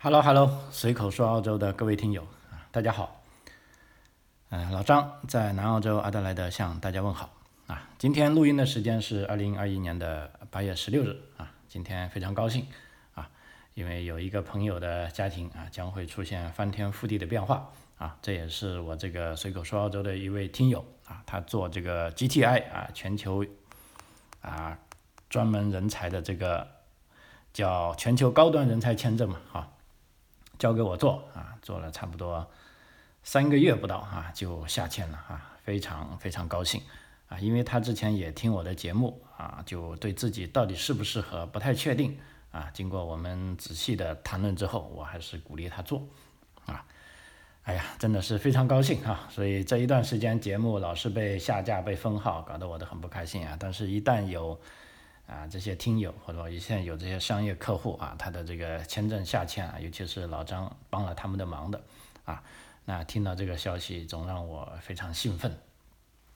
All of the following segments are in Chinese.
Hello Hello，随口说澳洲的各位听友啊，大家好。嗯，老张在南澳洲阿德莱德向大家问好啊。今天录音的时间是二零二一年的八月十六日啊。今天非常高兴啊，因为有一个朋友的家庭啊将会出现翻天覆地的变化啊。这也是我这个随口说澳洲的一位听友啊，他做这个 GTI 啊全球啊专门人才的这个叫全球高端人才签证嘛哈。交给我做啊，做了差不多三个月不到啊，就下签了啊，非常非常高兴啊，因为他之前也听我的节目啊，就对自己到底适不适合不太确定啊，经过我们仔细的谈论之后，我还是鼓励他做啊，哎呀，真的是非常高兴啊，所以这一段时间节目老是被下架、被封号，搞得我都很不开心啊，但是一旦有啊，这些听友或者说现在有这些商业客户啊，他的这个签证下签啊，尤其是老张帮了他们的忙的啊，那听到这个消息总让我非常兴奋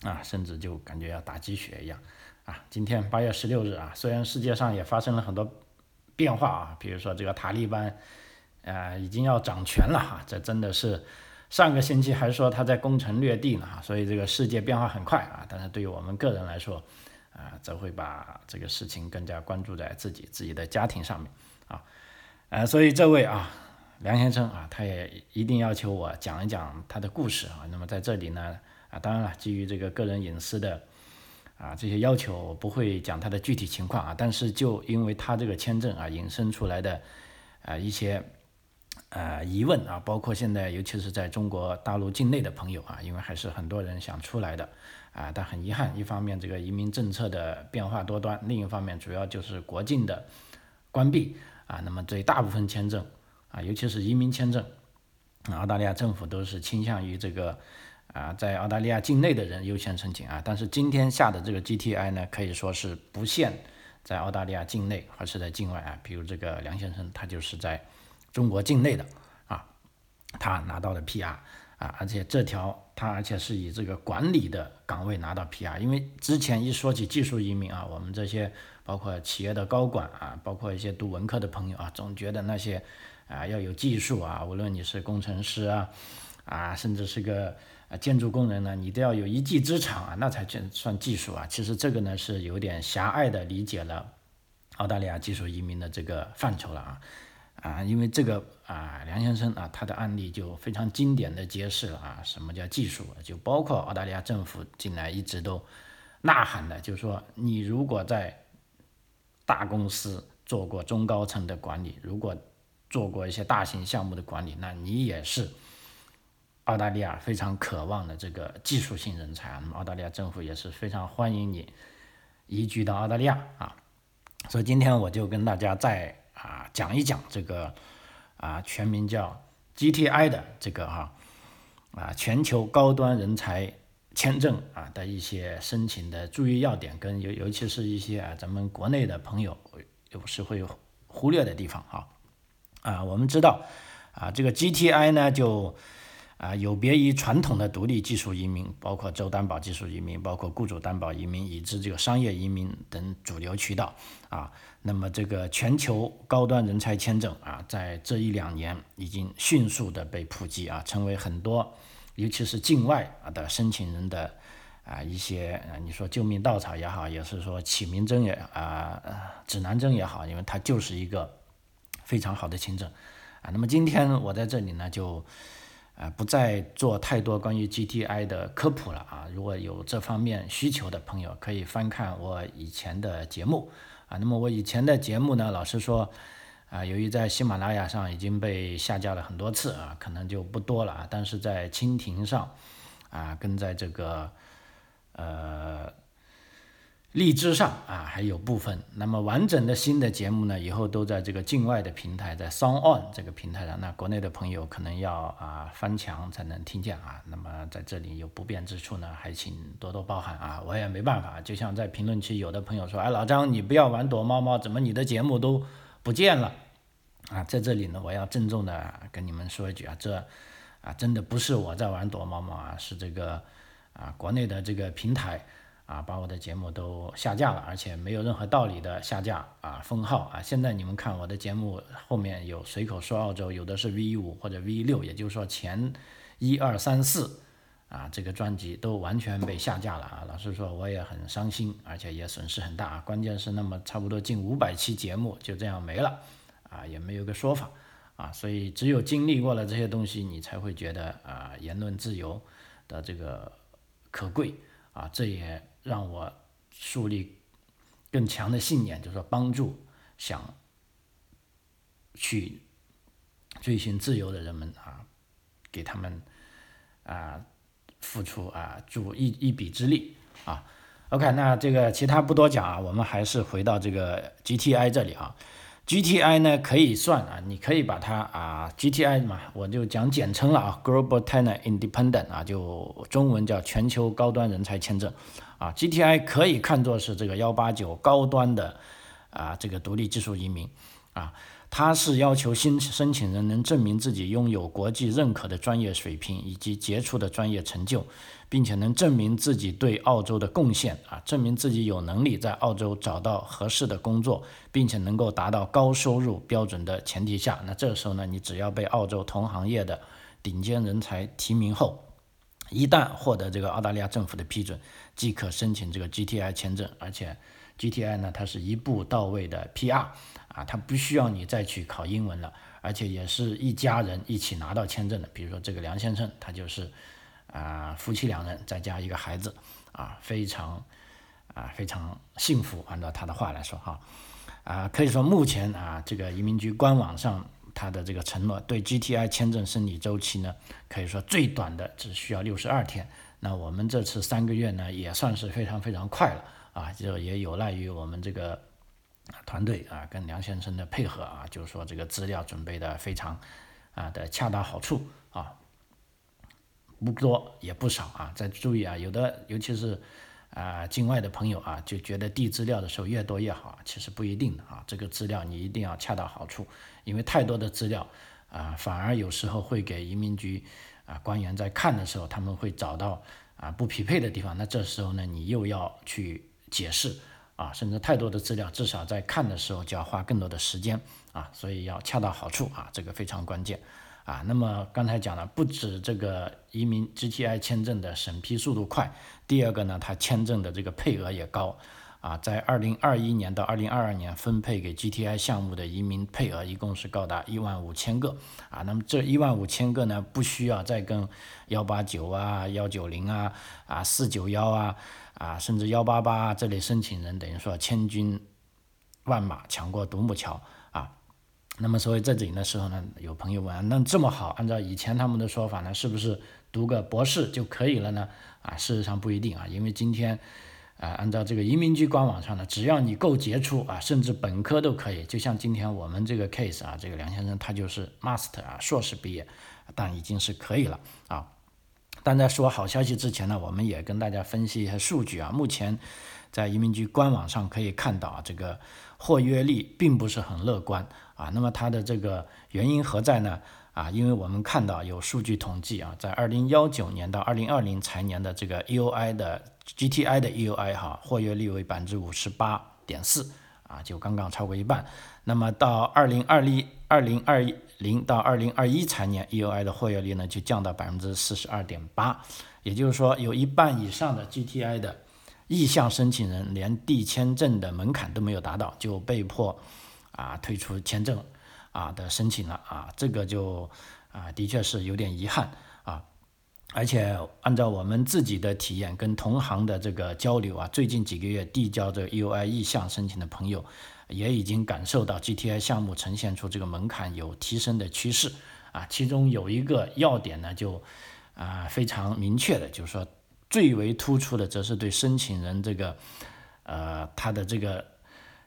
啊，甚至就感觉要打鸡血一样啊。今天八月十六日啊，虽然世界上也发生了很多变化啊，比如说这个塔利班啊已经要掌权了哈，这真的是上个星期还说他在攻城略地呢哈，所以这个世界变化很快啊，但是对于我们个人来说。啊，则会把这个事情更加关注在自己自己的家庭上面啊，呃，所以这位啊梁先生啊，他也一定要求我讲一讲他的故事啊。那么在这里呢，啊，当然了，基于这个个人隐私的啊这些要求，我不会讲他的具体情况啊。但是就因为他这个签证啊引申出来的啊一些呃疑问啊，包括现在尤其是在中国大陆境内的朋友啊，因为还是很多人想出来的。啊，但很遗憾，一方面这个移民政策的变化多端，另一方面主要就是国境的关闭啊。那么对大部分签证啊，尤其是移民签证，澳大利亚政府都是倾向于这个啊，在澳大利亚境内的人优先申请啊。但是今天下的这个 GTI 呢，可以说是不限在澳大利亚境内还是在境外啊。比如这个梁先生，他就是在中国境内的啊，他拿到了 PR。啊，而且这条他而且是以这个管理的岗位拿到 PR，因为之前一说起技术移民啊，我们这些包括企业的高管啊，包括一些读文科的朋友啊，总觉得那些啊要有技术啊，无论你是工程师啊，啊甚至是个啊建筑工人呢，你都要有一技之长啊，那才算算技术啊。其实这个呢是有点狭隘的理解了澳大利亚技术移民的这个范畴了啊。啊，因为这个啊，梁先生啊，他的案例就非常经典的揭示了啊，什么叫技术？就包括澳大利亚政府近来一直都呐喊的，就是说，你如果在大公司做过中高层的管理，如果做过一些大型项目的管理，那你也是澳大利亚非常渴望的这个技术性人才。那么澳大利亚政府也是非常欢迎你移居到澳大利亚啊。所以今天我就跟大家再。啊，讲一讲这个啊，全名叫 GTI 的这个哈啊，全球高端人才签证啊的一些申请的注意要点，跟尤尤其是一些啊咱们国内的朋友有时会忽略的地方哈啊，我们知道啊，这个 GTI 呢就。啊，有别于传统的独立技术移民，包括州担保技术移民，包括雇主担保移民，以及这个商业移民等主流渠道啊。那么这个全球高端人才签证啊，在这一两年已经迅速的被普及啊，成为很多尤其是境外啊的申请人的啊一些你说救命稻草也好，也是说启明针也啊指南针也好，因为它就是一个非常好的签证啊。那么今天我在这里呢就。啊，不再做太多关于 GTI 的科普了啊！如果有这方面需求的朋友，可以翻看我以前的节目啊。那么我以前的节目呢，老实说，啊，由于在喜马拉雅上已经被下架了很多次啊，可能就不多了啊。但是在蜻蜓上，啊，跟在这个，呃。荔枝上啊还有部分，那么完整的新的节目呢，以后都在这个境外的平台，在 Sound On 这个平台上。那国内的朋友可能要啊翻墙才能听见啊。那么在这里有不便之处呢，还请多多包涵啊。我也没办法，就像在评论区有的朋友说，哎，老张你不要玩躲猫猫，怎么你的节目都不见了？啊，在这里呢，我要郑重的跟你们说一句啊，这啊真的不是我在玩躲猫猫啊，是这个啊国内的这个平台。啊，把我的节目都下架了，而且没有任何道理的下架啊封号啊。现在你们看我的节目后面有随口说澳洲，有的是 V 五或者 V 六，也就是说前一二三四啊这个专辑都完全被下架了啊。老实说我也很伤心，而且也损失很大啊。关键是那么差不多近五百期节目就这样没了啊，也没有个说法啊。所以只有经历过了这些东西，你才会觉得啊言论自由的这个可贵啊，这也。让我树立更强的信念，就是说帮助想去追寻自由的人们啊，给他们啊付出啊助一一臂之力啊。OK，那这个其他不多讲啊，我们还是回到这个 GTI 这里啊。GTI 呢可以算啊，你可以把它啊 GTI 嘛，我就讲简称了啊，Global Talent Independent 啊，就中文叫全球高端人才签证。啊，GTI 可以看作是这个幺八九高端的啊，这个独立技术移民啊，它是要求新申请人能证明自己拥有国际认可的专业水平以及杰出的专业成就，并且能证明自己对澳洲的贡献啊，证明自己有能力在澳洲找到合适的工作，并且能够达到高收入标准的前提下，那这时候呢，你只要被澳洲同行业的顶尖人才提名后。一旦获得这个澳大利亚政府的批准，即可申请这个 GTI 签证，而且 GTI 呢，它是一步到位的 PR 啊，它不需要你再去考英文了，而且也是一家人一起拿到签证的。比如说这个梁先生，他就是啊夫妻两人再加一个孩子啊，非常啊非常幸福，按照他的话来说哈啊，可以说目前啊这个移民局官网上。他的这个承诺对 GTI 签证审理周期呢，可以说最短的只需要六十二天。那我们这次三个月呢，也算是非常非常快了啊！就也有赖于我们这个团队啊，跟梁先生的配合啊，就是说这个资料准备的非常啊的恰到好处啊，不多也不少啊。再注意啊，有的尤其是。啊，境外的朋友啊，就觉得递资料的时候越多越好，其实不一定的啊。这个资料你一定要恰到好处，因为太多的资料啊，反而有时候会给移民局啊官员在看的时候，他们会找到啊不匹配的地方。那这时候呢，你又要去解释啊，甚至太多的资料，至少在看的时候就要花更多的时间啊，所以要恰到好处啊，这个非常关键。啊，那么刚才讲了，不止这个移民 GTI 签证的审批速度快，第二个呢，它签证的这个配额也高。啊，在二零二一年到二零二二年分配给 GTI 项目的移民配额一共是高达一万五千个。啊，那么这一万五千个呢，不需要再跟幺八九啊、幺九零啊、啊四九幺啊、啊甚至幺八八这类申请人，等于说千军万马抢过独木桥啊。那么，所以在这里的时候呢，有朋友问，那这么好，按照以前他们的说法呢，是不是读个博士就可以了呢？啊，事实上不一定啊，因为今天，啊，按照这个移民局官网上呢，只要你够杰出啊，甚至本科都可以。就像今天我们这个 case 啊，这个梁先生他就是 master 啊，硕士毕业，但已经是可以了啊。但在说好消息之前呢，我们也跟大家分析一下数据啊。目前在移民局官网上可以看到啊，这个获约率并不是很乐观。啊，那么它的这个原因何在呢？啊，因为我们看到有数据统计啊，在二零幺九年到二零二零财年的这个 EOI 的 GTI 的 EOI 哈，活跃率为百分之五十八点四啊，就刚刚超过一半。那么到二零二零二零二零到二零二一财年 EOI 的活跃率呢，就降到百分之四十二点八，也就是说有一半以上的 GTI 的意向申请人连递签证的门槛都没有达到，就被迫。啊，退出签证啊的申请了啊，这个就啊，的确是有点遗憾啊。而且按照我们自己的体验跟同行的这个交流啊，最近几个月递交这 UI 意向申请的朋友，也已经感受到 GTI 项目呈现出这个门槛有提升的趋势啊。其中有一个要点呢，就啊非常明确的，就是说最为突出的，则是对申请人这个呃他的这个。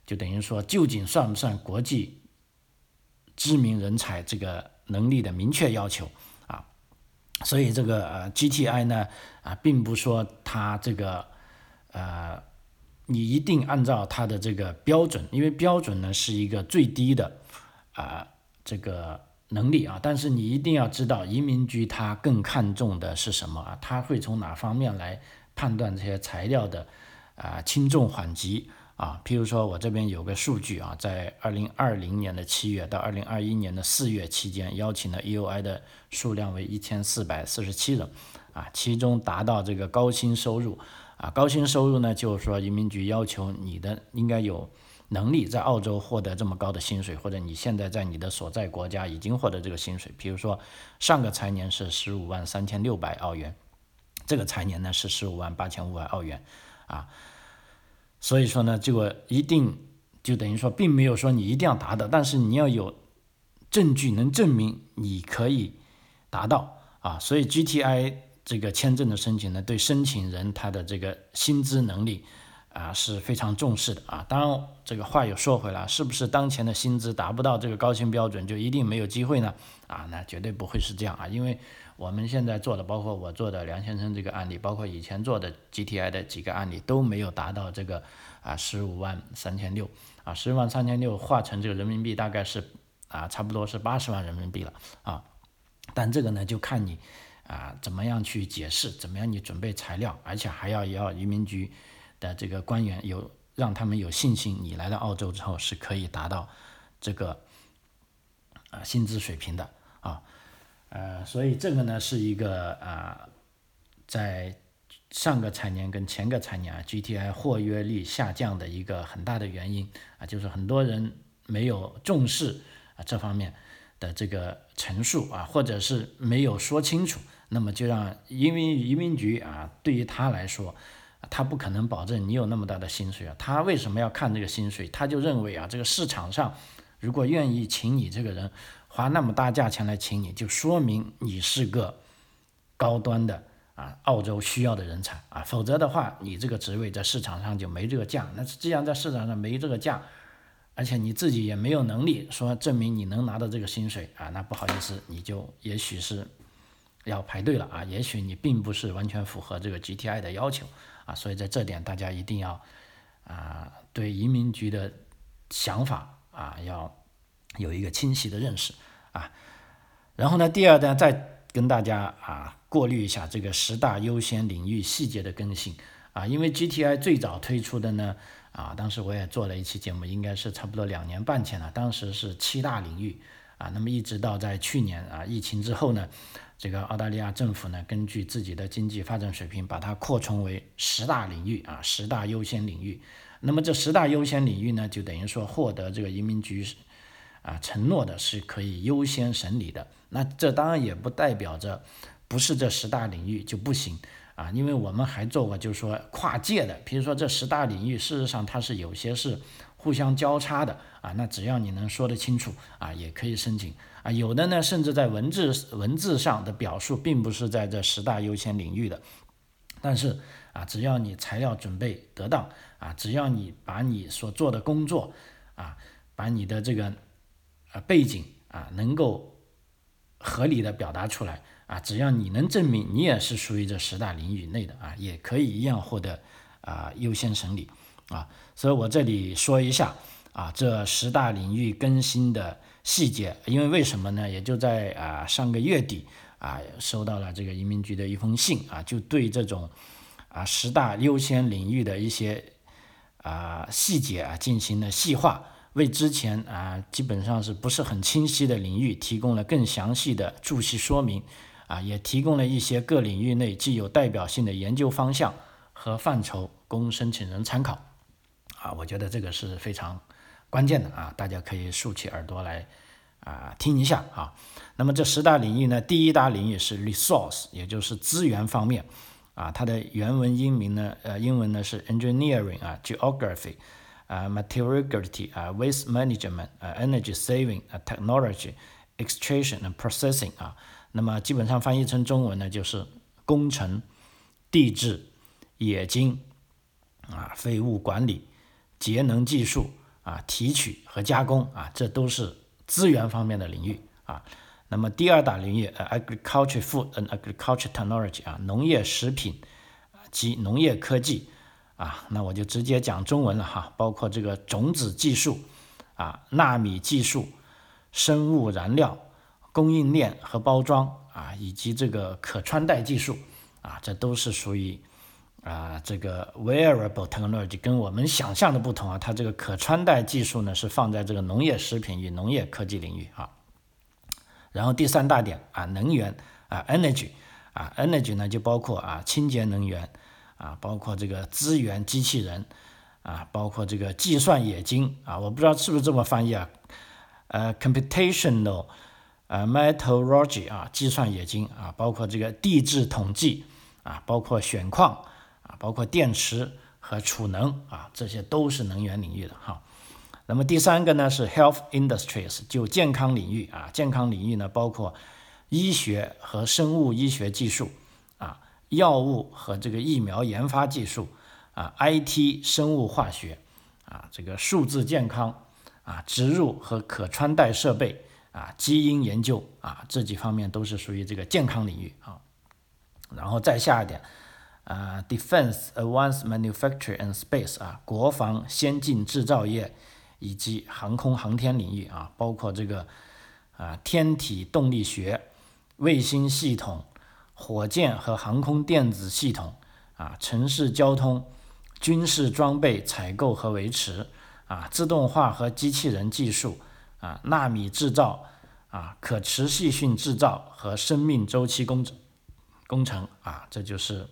就等于说，究竟算不算国际知名人才这个能力的明确要求啊？所以这个呃 GTI 呢啊，并不说它这个呃，你一定按照它的这个标准，因为标准呢是一个最低的啊这个能力啊，但是你一定要知道移民局它更看重的是什么啊？它会从哪方面来判断这些材料的啊轻重缓急啊。譬如说我这边有个数据啊，在二零二零年的七月到二零二一年的四月期间，邀请的 EUI 的数量为一千四百四十七人啊，其中达到这个高薪收入啊，高薪收入呢，就是说移民局要求你的应该有。能力在澳洲获得这么高的薪水，或者你现在在你的所在国家已经获得这个薪水，比如说上个财年是十五万三千六百澳元，这个财年呢是十五万八千五百澳元，啊，所以说呢，这个一定就等于说，并没有说你一定要达到，但是你要有证据能证明你可以达到啊，所以 GTI 这个签证的申请呢，对申请人他的这个薪资能力。啊是非常重视的啊，当然这个话又说回来，是不是当前的薪资达不到这个高薪标准就一定没有机会呢？啊，那绝对不会是这样啊，因为我们现在做的，包括我做的梁先生这个案例，包括以前做的 GTI 的几个案例都没有达到这个啊十五万三千六啊，十万三千六化成这个人民币大概是啊差不多是八十万人民币了啊，但这个呢就看你啊怎么样去解释，怎么样你准备材料，而且还要要移民局。的这个官员有让他们有信心，你来到澳洲之后是可以达到这个啊薪资水平的啊，呃，所以这个呢是一个啊，在上个财年跟前个财年啊，GTI 获约率下降的一个很大的原因啊，就是很多人没有重视啊这方面的这个陈述啊，或者是没有说清楚，那么就让移民移民局啊，对于他来说。他不可能保证你有那么大的薪水啊！他为什么要看这个薪水？他就认为啊，这个市场上如果愿意请你这个人，花那么大价钱来请你，就说明你是个高端的啊，澳洲需要的人才啊。否则的话，你这个职位在市场上就没这个价。那既然在市场上没这个价，而且你自己也没有能力说证明你能拿到这个薪水啊，那不好意思，你就也许是要排队了啊。也许你并不是完全符合这个 GTI 的要求。啊，所以在这点大家一定要啊，对移民局的想法啊，要有一个清晰的认识啊。然后呢，第二呢，再跟大家啊过滤一下这个十大优先领域细节的更新啊，因为 GTI 最早推出的呢啊，当时我也做了一期节目，应该是差不多两年半前了，当时是七大领域啊，那么一直到在去年啊疫情之后呢。这个澳大利亚政府呢，根据自己的经济发展水平，把它扩充为十大领域啊，十大优先领域。那么这十大优先领域呢，就等于说获得这个移民局啊承诺的是可以优先审理的。那这当然也不代表着不是这十大领域就不行啊，因为我们还做过就是说跨界的，比如说这十大领域，事实上它是有些是互相交叉的啊，那只要你能说得清楚啊，也可以申请。啊，有的呢，甚至在文字文字上的表述并不是在这十大优先领域的，但是啊，只要你材料准备得当啊，只要你把你所做的工作啊，把你的这个啊背景啊能够合理的表达出来啊，只要你能证明你也是属于这十大领域内的啊，也可以一样获得啊优先审理啊，所以我这里说一下啊，这十大领域更新的。细节，因为为什么呢？也就在啊上个月底啊，收到了这个移民局的一封信啊，就对这种啊十大优先领域的一些啊细节啊进行了细化，为之前啊基本上是不是很清晰的领域提供了更详细的注释说明啊，也提供了一些各领域内具有代表性的研究方向和范畴供申请人参考啊，我觉得这个是非常。关键的啊，大家可以竖起耳朵来啊听一下啊。那么这十大领域呢，第一大领域是 resource，也就是资源方面啊。它的原文英名呢，呃，英文呢是 engineering 啊，geography 啊，materiality 啊，waste management 啊，energy saving 啊，technology，extraction and processing 啊。那么基本上翻译成中文呢，就是工程、地质、冶金啊，废物管理、节能技术。啊，提取和加工啊，这都是资源方面的领域啊。那么第二大领域，呃，agriculture food and agriculture technology 啊，农业食品及农业科技啊。那我就直接讲中文了哈，包括这个种子技术啊、纳米技术、生物燃料、供应链和包装啊，以及这个可穿戴技术啊，这都是属于啊，这个 wearable technology 跟我们想象的不同啊，它这个可穿戴技术呢是放在这个农业食品与农业科技领域啊。然后第三大点啊，能源啊，energy 啊，energy 呢就包括啊清洁能源啊，包括这个资源机器人啊，包括这个计算冶金啊，我不知道是不是这么翻译啊，呃，computational 呃 metallurgy 啊，计算冶金啊，包括这个地质统计啊，包括选矿。啊，包括电池和储能啊，这些都是能源领域的哈。那么第三个呢是 health industries，就健康领域啊，健康领域呢包括医学和生物医学技术，药物和这个疫苗研发技术啊，IT 生物化学啊，这个数字健康啊，植入和可穿戴设备啊，基因研究啊，这几方面都是属于这个健康领域啊。然后再下一点。啊，defense, advanced manufacturing and space 啊，国防先进制造业以及航空航天领域啊，包括这个啊天体动力学、卫星系统、火箭和航空电子系统啊，城市交通、军事装备采购和维持啊，自动化和机器人技术啊，纳米制造啊，可持续性制造和生命周期工程工程啊，这就是。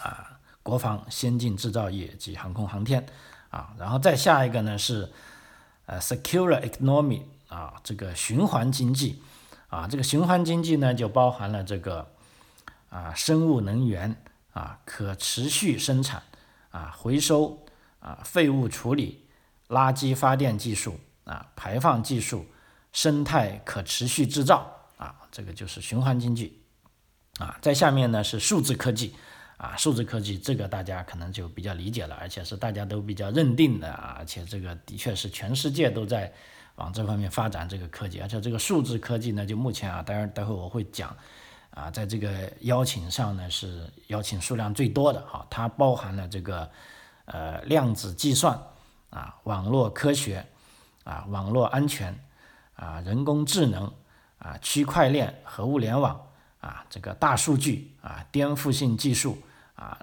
啊，国防先进制造业及航空航天啊，然后再下一个呢是呃，secure economy 啊，这个循环经济啊，这个循环经济呢就包含了这个啊，生物能源啊，可持续生产啊，回收啊，废物处理、垃圾发电技术啊，排放技术、生态可持续制造啊，这个就是循环经济啊，在下面呢是数字科技。啊，数字科技这个大家可能就比较理解了，而且是大家都比较认定的啊，而且这个的确是全世界都在往这方面发展这个科技，而且这个数字科技呢，就目前啊，当然待会我会讲啊，在这个邀请上呢是邀请数量最多的哈，它包含了这个呃量子计算啊，网络科学啊，网络安全啊，人工智能啊，区块链和物联网啊，这个大数据啊，颠覆性技术。啊，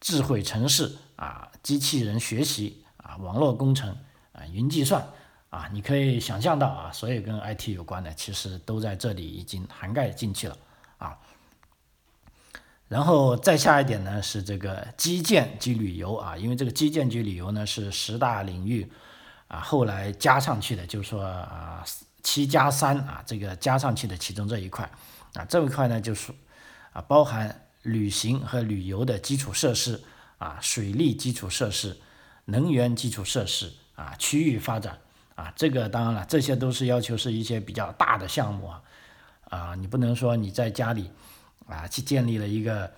智慧城市啊，机器人学习啊，网络工程啊，云计算啊，你可以想象到啊，所有跟 IT 有关的，其实都在这里已经涵盖进去了啊。然后再下一点呢，是这个基建及旅游啊，因为这个基建及旅游呢是十大领域啊，后来加上去的，就是说啊，七加三啊，这个加上去的其中这一块啊，这一块呢就是啊，包含。旅行和旅游的基础设施啊，水利基础设施、能源基础设施啊，区域发展啊，这个当然了，这些都是要求是一些比较大的项目啊，啊，你不能说你在家里啊去建立了一个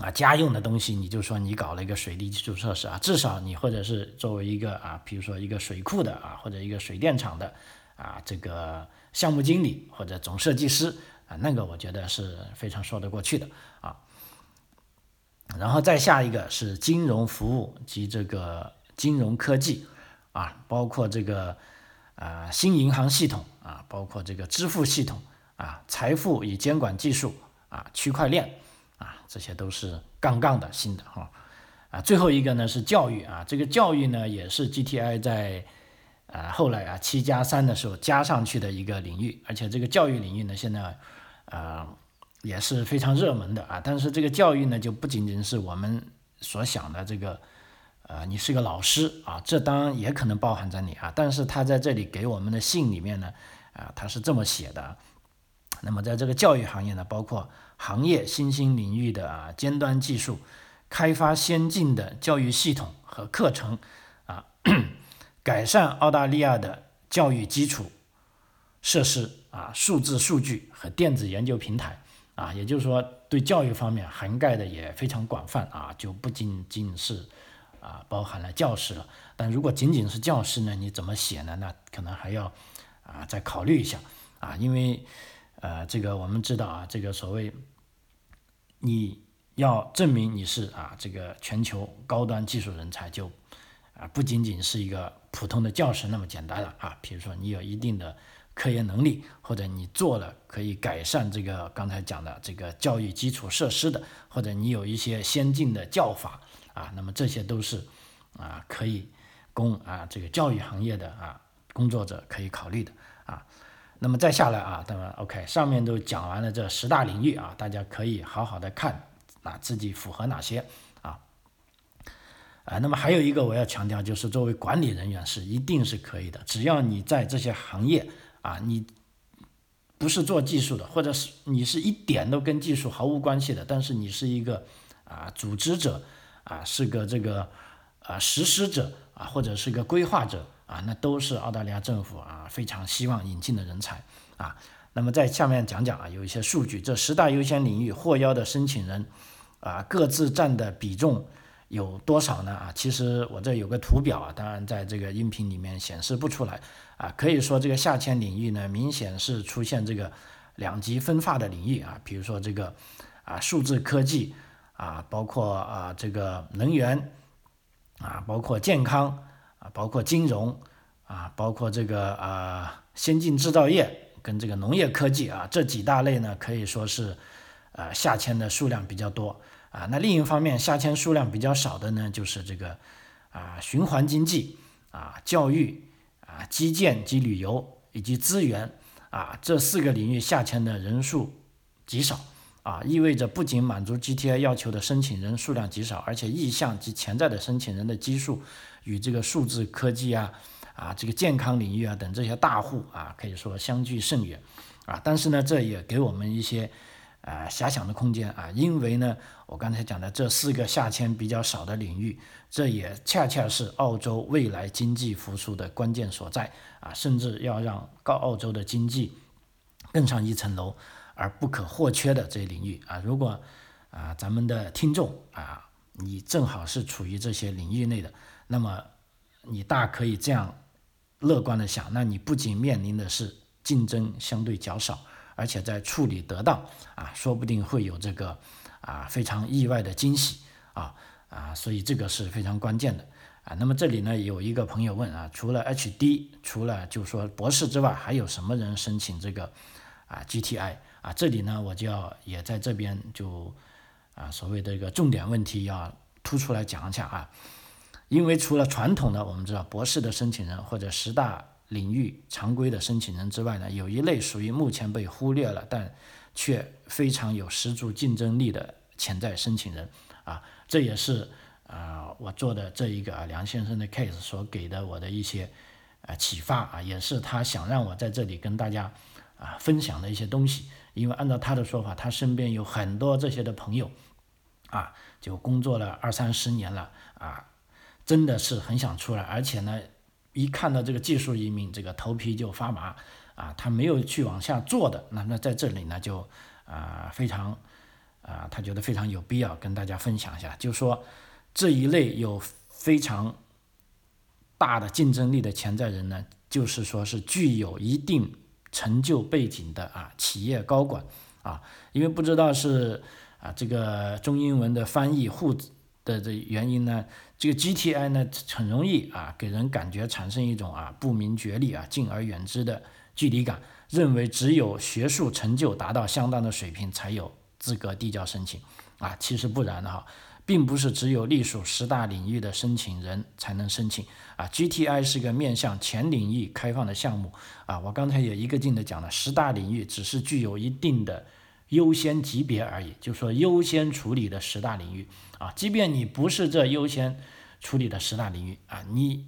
啊家用的东西，你就说你搞了一个水利基础设施啊，至少你或者是作为一个啊，比如说一个水库的啊，或者一个水电厂的啊，这个项目经理或者总设计师。啊，那个我觉得是非常说得过去的啊。然后再下一个是金融服务及这个金融科技啊，包括这个啊新银行系统啊，包括这个支付系统啊，财富与监管技术啊，区块链啊，这些都是杠杠的新的哈。啊，最后一个呢是教育啊，这个教育呢也是 GTI 在。啊，后来啊，七加三的时候加上去的一个领域，而且这个教育领域呢，现在，呃，也是非常热门的啊。但是这个教育呢，就不仅仅是我们所想的这个，啊，你是一个老师啊，这当然也可能包含在你啊。但是他在这里给我们的信里面呢，啊，他是这么写的。那么在这个教育行业呢，包括行业新兴领域的啊尖端技术，开发先进的教育系统和课程啊。改善澳大利亚的教育基础设施啊，数字数据和电子研究平台啊，也就是说，对教育方面涵盖的也非常广泛啊，就不仅仅是啊包含了教师了。但如果仅仅是教师呢，你怎么写呢？那可能还要啊再考虑一下啊，因为呃，这个我们知道啊，这个所谓你要证明你是啊这个全球高端技术人才，就啊不仅仅是一个。普通的教师那么简单了啊，比如说你有一定的科研能力，或者你做了可以改善这个刚才讲的这个教育基础设施的，或者你有一些先进的教法啊，那么这些都是啊可以供啊这个教育行业的啊工作者可以考虑的啊。那么再下来啊，那么 OK，上面都讲完了这十大领域啊，大家可以好好的看啊自己符合哪些。啊，那么还有一个我要强调，就是作为管理人员是一定是可以的，只要你在这些行业啊，你不是做技术的，或者是你是一点都跟技术毫无关系的，但是你是一个啊组织者啊，是个这个啊实施者啊，或者是个规划者啊，那都是澳大利亚政府啊非常希望引进的人才啊。那么在下面讲讲啊，有一些数据，这十大优先领域获邀的申请人啊，各自占的比重。有多少呢？啊，其实我这有个图表啊，当然在这个音频里面显示不出来啊。可以说这个下签领域呢，明显是出现这个两极分化的领域啊。比如说这个啊，数字科技啊，包括啊这个能源啊，包括健康啊，包括金融啊，包括这个啊先进制造业跟这个农业科技啊，这几大类呢，可以说是呃下签的数量比较多。啊，那另一方面，下签数量比较少的呢，就是这个啊，循环经济啊，教育啊，基建及旅游以及资源啊，这四个领域下签的人数极少啊，意味着不仅满足 GTI 要求的申请人数量极少，而且意向及潜在的申请人的基数与这个数字科技啊啊，这个健康领域啊等这些大户啊，可以说相距甚远啊。但是呢，这也给我们一些。啊，遐想的空间啊，因为呢，我刚才讲的这四个下签比较少的领域，这也恰恰是澳洲未来经济复苏的关键所在啊，甚至要让高澳洲的经济更上一层楼而不可或缺的这些领域啊。如果啊，咱们的听众啊，你正好是处于这些领域内的，那么你大可以这样乐观的想，那你不仅面临的是竞争相对较少。而且在处理得当啊，说不定会有这个啊非常意外的惊喜啊啊，所以这个是非常关键的啊。那么这里呢有一个朋友问啊，除了 HD，除了就说博士之外，还有什么人申请这个啊 GTI 啊？这里呢我就要也在这边就啊所谓的一个重点问题要突出来讲一下啊，因为除了传统的我们知道博士的申请人或者十大。领域常规的申请人之外呢，有一类属于目前被忽略了，但却非常有十足竞争力的潜在申请人啊，这也是啊我做的这一个啊梁先生的 case 所给的我的一些啊启发啊，也是他想让我在这里跟大家啊分享的一些东西，因为按照他的说法，他身边有很多这些的朋友啊，就工作了二三十年了啊，真的是很想出来，而且呢。一看到这个技术移民，这个头皮就发麻啊！他没有去往下做的，那那在这里呢，就啊非常啊，他觉得非常有必要跟大家分享一下，就说这一类有非常大的竞争力的潜在人呢，就是说是具有一定成就背景的啊企业高管啊，因为不知道是啊这个中英文的翻译互。的这原因呢，这个 GTI 呢很容易啊给人感觉产生一种啊不明觉厉啊敬而远之的距离感，认为只有学术成就达到相当的水平才有资格递交申请啊，其实不然的哈，并不是只有隶属十大领域的申请人才能申请啊，GTI 是个面向全领域开放的项目啊，我刚才也一个劲的讲了，十大领域只是具有一定的。优先级别而已，就说优先处理的十大领域啊，即便你不是这优先处理的十大领域啊，你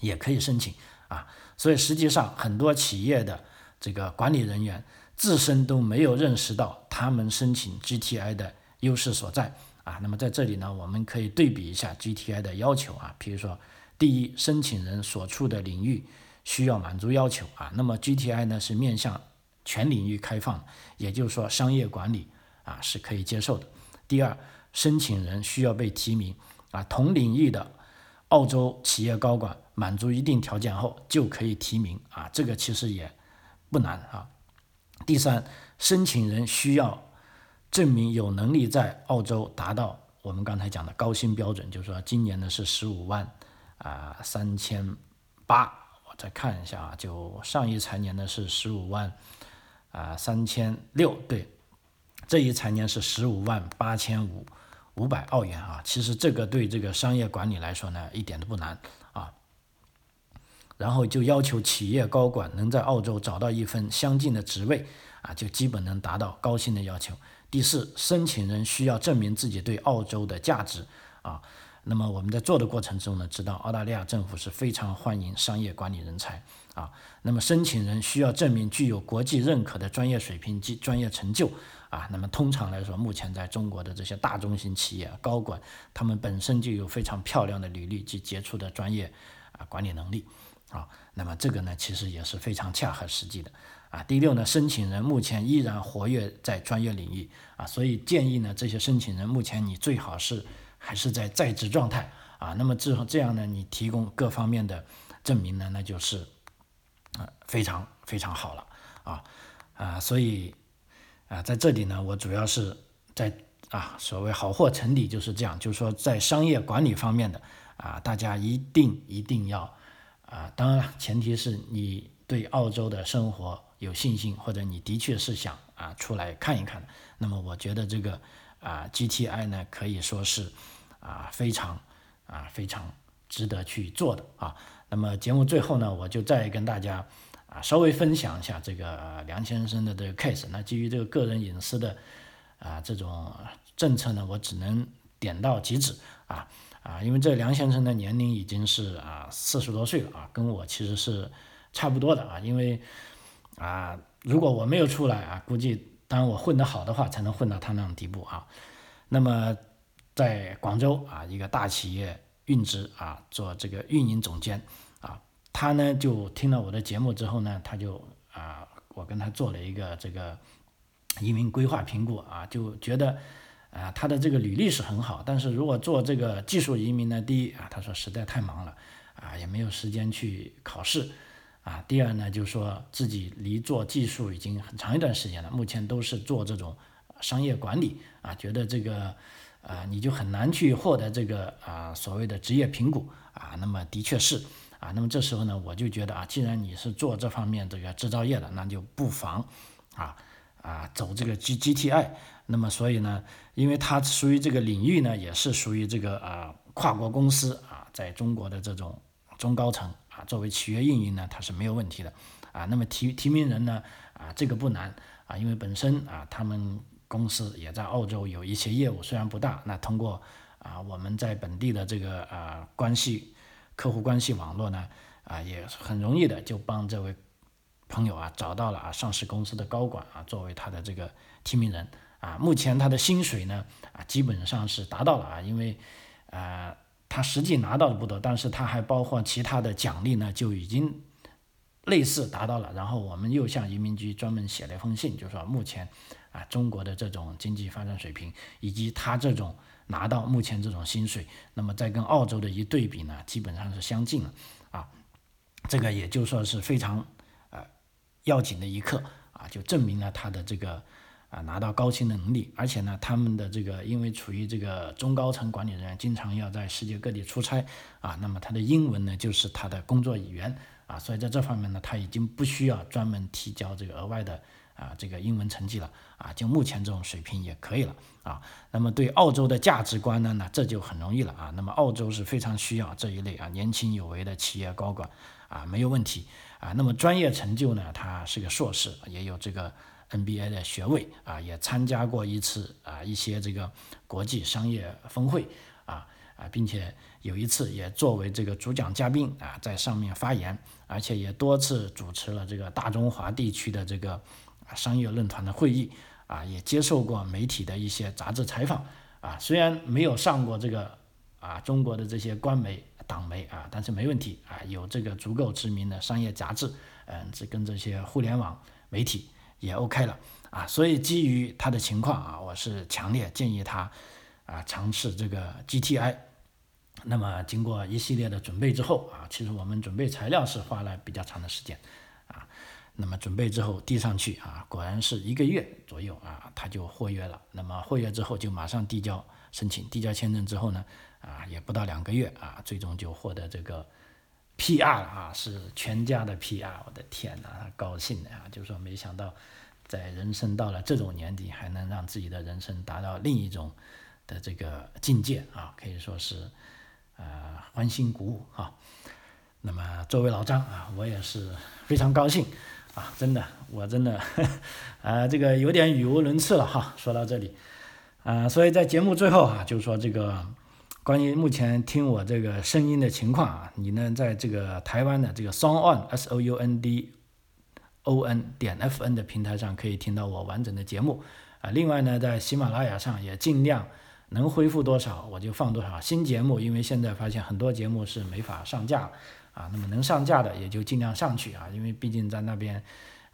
也可以申请啊。所以实际上很多企业的这个管理人员自身都没有认识到他们申请 GTI 的优势所在啊。那么在这里呢，我们可以对比一下 GTI 的要求啊，比如说第一，申请人所处的领域需要满足要求啊，那么 GTI 呢是面向。全领域开放，也就是说商业管理啊是可以接受的。第二，申请人需要被提名啊，同领域的澳洲企业高管满足一定条件后就可以提名啊，这个其实也不难啊。第三，申请人需要证明有能力在澳洲达到我们刚才讲的高薪标准，就是说今年呢是十五万啊三千八我再看一下啊，就上一财年呢是十五万啊三千六，对，这一财年是十五万八千五五百澳元啊。其实这个对这个商业管理来说呢，一点都不难啊。然后就要求企业高管能在澳洲找到一份相近的职位啊，就基本能达到高薪的要求。第四，申请人需要证明自己对澳洲的价值啊。那么我们在做的过程中呢，知道澳大利亚政府是非常欢迎商业管理人才啊。那么申请人需要证明具有国际认可的专业水平及专业成就啊。那么通常来说，目前在中国的这些大中型企业高管，他们本身就有非常漂亮的履历及杰出的专业啊管理能力啊。那么这个呢，其实也是非常恰合实际的啊。第六呢，申请人目前依然活跃在专业领域啊，所以建议呢，这些申请人目前你最好是。还是在在职状态啊，那么这这样呢，你提供各方面的证明呢，那就是啊非常非常好了啊啊，所以啊在这里呢，我主要是在啊所谓好货成底就是这样，就是说在商业管理方面的啊，大家一定一定要啊，当然了，前提是你对澳洲的生活有信心，或者你的确是想啊出来看一看，那么我觉得这个啊 GTI 呢可以说是。啊，非常啊，非常值得去做的啊。那么节目最后呢，我就再跟大家啊稍微分享一下这个梁先生的这个 case。那基于这个个人隐私的啊这种政策呢，我只能点到即止啊啊，因为这梁先生的年龄已经是啊四十多岁了啊，跟我其实是差不多的啊。因为啊，如果我没有出来啊，估计当我混得好的话，才能混到他那种地步啊。那么。在广州啊，一个大企业运职啊，做这个运营总监啊，他呢就听了我的节目之后呢，他就啊，我跟他做了一个这个移民规划评估啊，就觉得啊，他的这个履历是很好，但是如果做这个技术移民呢，第一啊，他说实在太忙了啊，也没有时间去考试啊，第二呢，就是说自己离做技术已经很长一段时间了，目前都是做这种商业管理啊，觉得这个。啊，你就很难去获得这个啊所谓的职业评估啊，那么的确是啊，那么这时候呢，我就觉得啊，既然你是做这方面这个制造业的，那就不妨啊啊走这个 G G T I，那么所以呢，因为它属于这个领域呢，也是属于这个啊跨国公司啊，在中国的这种中高层啊，作为企业运营呢，它是没有问题的啊，那么提提名人呢啊，这个不难啊，因为本身啊他们。公司也在澳洲有一些业务，虽然不大，那通过啊我们在本地的这个啊关系客户关系网络呢啊也很容易的就帮这位朋友啊找到了啊上市公司的高管啊作为他的这个提名人啊目前他的薪水呢啊基本上是达到了啊因为啊他实际拿到的不多，但是他还包括其他的奖励呢就已经类似达到了，然后我们又向移民局专门写了一封信，就说目前。啊，中国的这种经济发展水平，以及他这种拿到目前这种薪水，那么再跟澳洲的一对比呢，基本上是相近了啊。这个也就说是非常呃要紧的一刻啊，就证明了他的这个啊拿到高薪的能力。而且呢，他们的这个因为处于这个中高层管理人员，经常要在世界各地出差啊，那么他的英文呢就是他的工作语言啊，所以在这方面呢，他已经不需要专门提交这个额外的。啊，这个英文成绩了啊，就目前这种水平也可以了啊。那么对澳洲的价值观呢，那这就很容易了啊。那么澳洲是非常需要这一类啊年轻有为的企业高管啊，没有问题啊。那么专业成就呢，他是个硕士，也有这个 NBA 的学位啊，也参加过一次啊一些这个国际商业峰会啊啊，并且有一次也作为这个主讲嘉宾啊在上面发言，而且也多次主持了这个大中华地区的这个。商业论坛的会议啊，也接受过媒体的一些杂志采访啊，虽然没有上过这个啊中国的这些官媒、党媒啊，但是没问题啊，有这个足够知名的商业杂志，嗯，这跟这些互联网媒体也 OK 了啊，所以基于他的情况啊，我是强烈建议他啊尝试这个 GTI。那么经过一系列的准备之后啊，其实我们准备材料是花了比较长的时间啊。那么准备之后递上去啊，果然是一个月左右啊，他就获约了。那么获约之后就马上递交申请，递交签证之后呢，啊，也不到两个月啊，最终就获得这个 PR 啊，是全家的 PR，我的天呐，高兴的啊，就说没想到，在人生到了这种年纪，还能让自己的人生达到另一种的这个境界啊，可以说是呃欢欣鼓舞啊。那么作为老张啊，我也是非常高兴啊，真的，我真的啊，这个有点语无伦次了哈。说到这里啊，所以在节目最后啊，就说这个。关于目前听我这个声音的情况啊，你呢在这个台湾的这个 Song On S O U N D O N 点 F N 的平台上可以听到我完整的节目啊。另外呢，在喜马拉雅上也尽量能恢复多少我就放多少新节目，因为现在发现很多节目是没法上架啊。那么能上架的也就尽量上去啊，因为毕竟在那边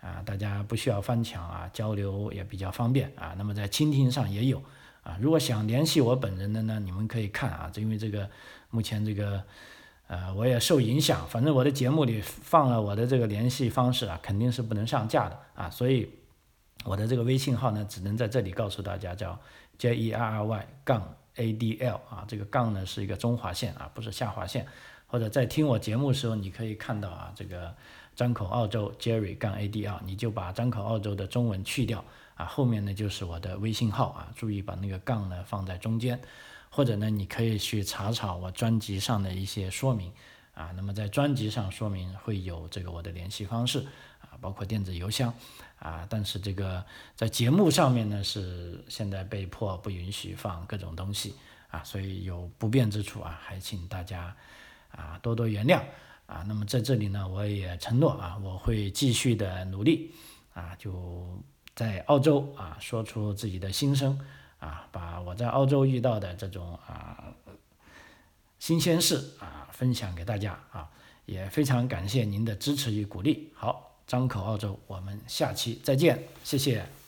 啊，大家不需要翻墙啊，交流也比较方便啊。那么在蜻蜓上也有。啊，如果想联系我本人的呢，你们可以看啊，因为这个目前这个呃我也受影响，反正我的节目里放了我的这个联系方式啊，肯定是不能上架的啊，所以我的这个微信号呢，只能在这里告诉大家，叫 J E R R Y 杠 A D L 啊，这个杠呢是一个中划线啊，不是下划线，或者在听我节目的时候，你可以看到啊，这个张口澳洲 Jerry 杠 A D L，你就把张口澳洲的中文去掉。啊，后面呢就是我的微信号啊，注意把那个杠呢放在中间，或者呢你可以去查查我专辑上的一些说明啊，那么在专辑上说明会有这个我的联系方式啊，包括电子邮箱啊，但是这个在节目上面呢是现在被迫不允许放各种东西啊，所以有不便之处啊，还请大家啊多多原谅啊，那么在这里呢我也承诺啊，我会继续的努力啊，就。在澳洲啊，说出自己的心声啊，把我在澳洲遇到的这种啊新鲜事啊分享给大家啊，也非常感谢您的支持与鼓励。好，张口澳洲，我们下期再见，谢谢。